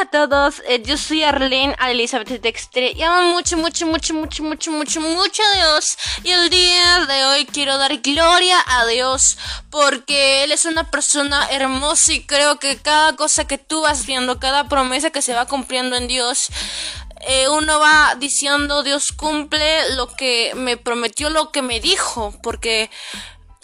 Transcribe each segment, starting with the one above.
a todos, eh, yo soy Arlene Elizabeth Dextre y mucho, mucho, mucho, mucho, mucho, mucho, mucho a Dios. Y el día de hoy quiero dar gloria a Dios porque Él es una persona hermosa y creo que cada cosa que tú vas viendo, cada promesa que se va cumpliendo en Dios, eh, uno va diciendo Dios cumple lo que me prometió, lo que me dijo, porque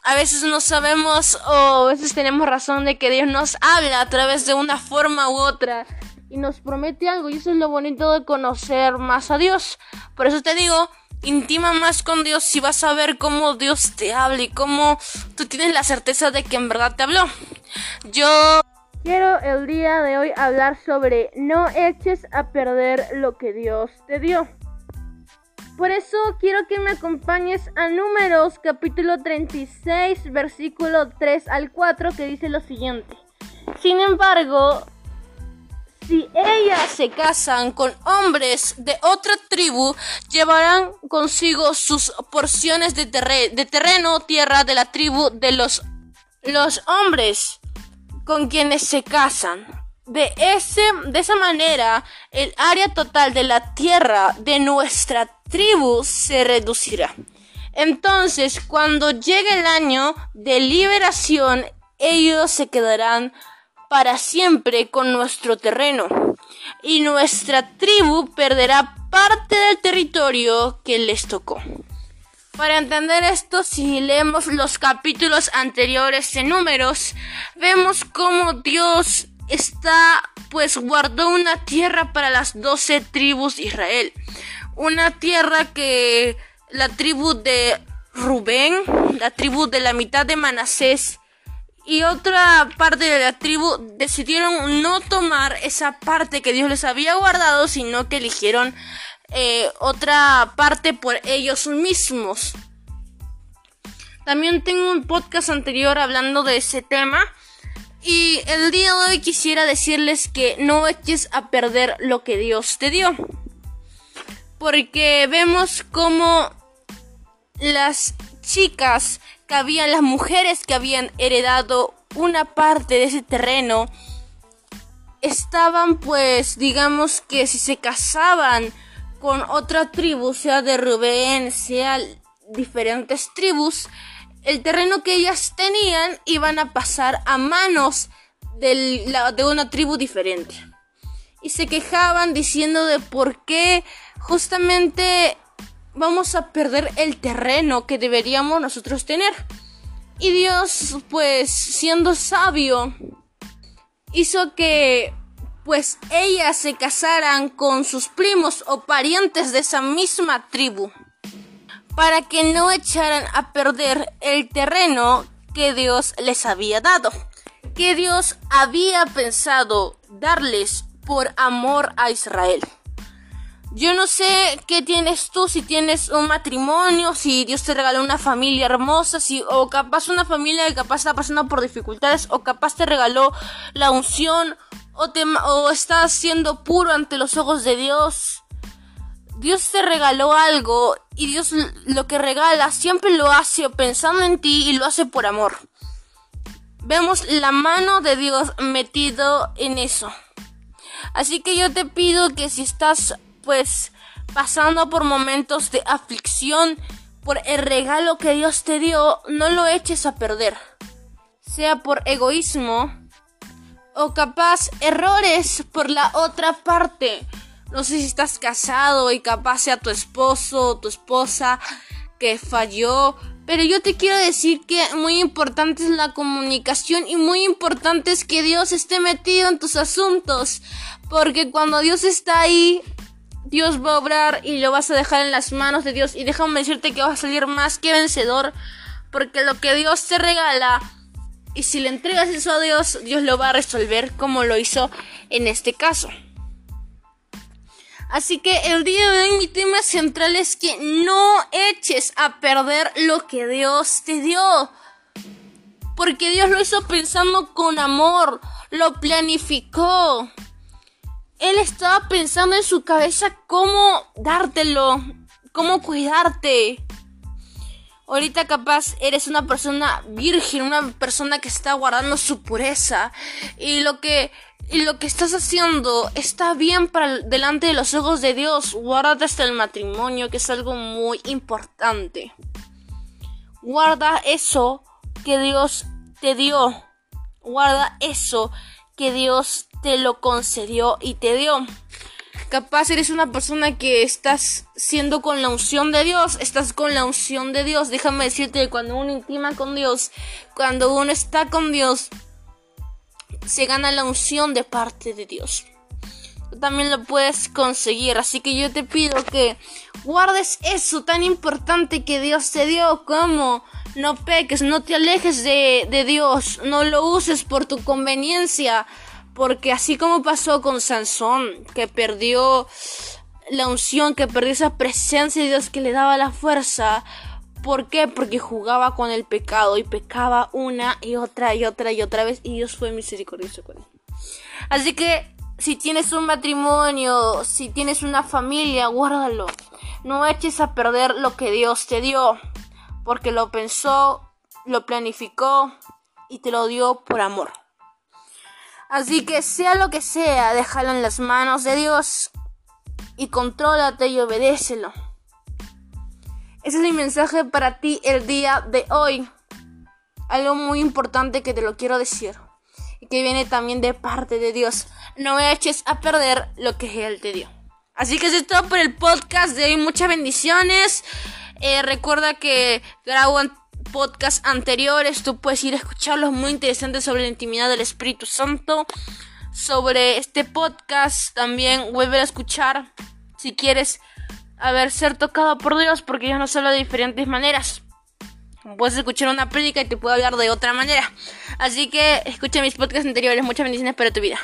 a veces no sabemos o a veces tenemos razón de que Dios nos habla a través de una forma u otra y nos promete algo y eso es lo bonito de conocer más a Dios. Por eso te digo, intima más con Dios y vas a ver cómo Dios te habla y cómo tú tienes la certeza de que en verdad te habló. Yo quiero el día de hoy hablar sobre no eches a perder lo que Dios te dio. Por eso quiero que me acompañes a Números capítulo 36 versículo 3 al 4 que dice lo siguiente. Sin embargo, si ellas se casan con hombres de otra tribu, llevarán consigo sus porciones de, terreno, tierra de la tribu de los, los hombres con quienes se casan. De, ese, de esa manera, el área total de la tierra de nuestra tribu se reducirá. Entonces, cuando llegue el año de liberación, ellos se quedarán para siempre con nuestro terreno y nuestra tribu perderá parte del territorio que les tocó. Para entender esto, si leemos los capítulos anteriores de números, vemos cómo Dios está, pues guardó una tierra para las doce tribus de Israel. Una tierra que la tribu de Rubén, la tribu de la mitad de Manasés y otra parte de la tribu decidieron no tomar esa parte que Dios les había guardado, sino que eligieron eh, otra parte por ellos mismos. También tengo un podcast anterior hablando de ese tema y el día de hoy quisiera decirles que no eches a perder lo que Dios te dio. Porque vemos como las chicas habían, las mujeres que habían heredado una parte de ese terreno, estaban pues, digamos que si se casaban con otra tribu, sea de Rubén, sea diferentes tribus, el terreno que ellas tenían iban a pasar a manos de una tribu diferente. Y se quejaban diciendo de por qué justamente vamos a perder el terreno que deberíamos nosotros tener. Y Dios, pues siendo sabio, hizo que pues ellas se casaran con sus primos o parientes de esa misma tribu para que no echaran a perder el terreno que Dios les había dado, que Dios había pensado darles por amor a Israel. Yo no sé qué tienes tú, si tienes un matrimonio, si Dios te regaló una familia hermosa, si o capaz una familia que capaz está pasando por dificultades, o capaz te regaló la unción, o, te, o estás siendo puro ante los ojos de Dios. Dios te regaló algo y Dios lo que regala siempre lo hace pensando en ti y lo hace por amor. Vemos la mano de Dios metido en eso. Así que yo te pido que si estás pues pasando por momentos de aflicción por el regalo que Dios te dio, no lo eches a perder. Sea por egoísmo o capaz errores por la otra parte no sé si estás casado y capaz sea tu esposo o tu esposa que falló. Pero yo te quiero decir que muy importante es la comunicación y muy importante es que Dios esté metido en tus asuntos. Porque cuando Dios está ahí, Dios va a obrar y lo vas a dejar en las manos de Dios. Y déjame decirte que vas a salir más que vencedor. Porque lo que Dios te regala, y si le entregas eso a Dios, Dios lo va a resolver como lo hizo en este caso. Así que el día de hoy mi tema central es que no eches a perder lo que Dios te dio. Porque Dios lo hizo pensando con amor, lo planificó. Él estaba pensando en su cabeza cómo dártelo, cómo cuidarte. Ahorita capaz eres una persona virgen, una persona que está guardando su pureza. Y lo que y lo que estás haciendo está bien para delante de los ojos de Dios, guarda hasta el matrimonio, que es algo muy importante. Guarda eso que Dios te dio. Guarda eso que Dios te lo concedió y te dio. Capaz eres una persona que estás siendo con la unción de Dios, estás con la unción de Dios. Déjame decirte que cuando uno intima con Dios, cuando uno está con Dios, se gana la unción de parte de Dios. Tú también lo puedes conseguir, así que yo te pido que guardes eso tan importante que Dios te dio, como no peques, no te alejes de, de Dios, no lo uses por tu conveniencia, porque así como pasó con Sansón, que perdió la unción, que perdió esa presencia de Dios que le daba la fuerza, ¿Por qué? Porque jugaba con el pecado y pecaba una y otra y otra y otra vez y Dios fue misericordioso con él. Así que si tienes un matrimonio, si tienes una familia, guárdalo. No eches a perder lo que Dios te dio, porque lo pensó, lo planificó y te lo dio por amor. Así que sea lo que sea, déjalo en las manos de Dios y contrólate y obedécelo. Ese es mi mensaje para ti el día de hoy. Algo muy importante que te lo quiero decir. Y que viene también de parte de Dios. No eches a perder lo que Él te dio. Así que eso es todo por el podcast de hoy. Muchas bendiciones. Eh, recuerda que grabo podcasts anteriores. Tú puedes ir a escucharlos muy interesantes sobre la intimidad del Espíritu Santo. Sobre este podcast también vuelve a escuchar si quieres haber ser tocado por Dios porque Dios nos habla de diferentes maneras. Puedes escuchar una prédica y te puedo hablar de otra manera. Así que escucha mis podcasts anteriores. Muchas bendiciones para tu vida.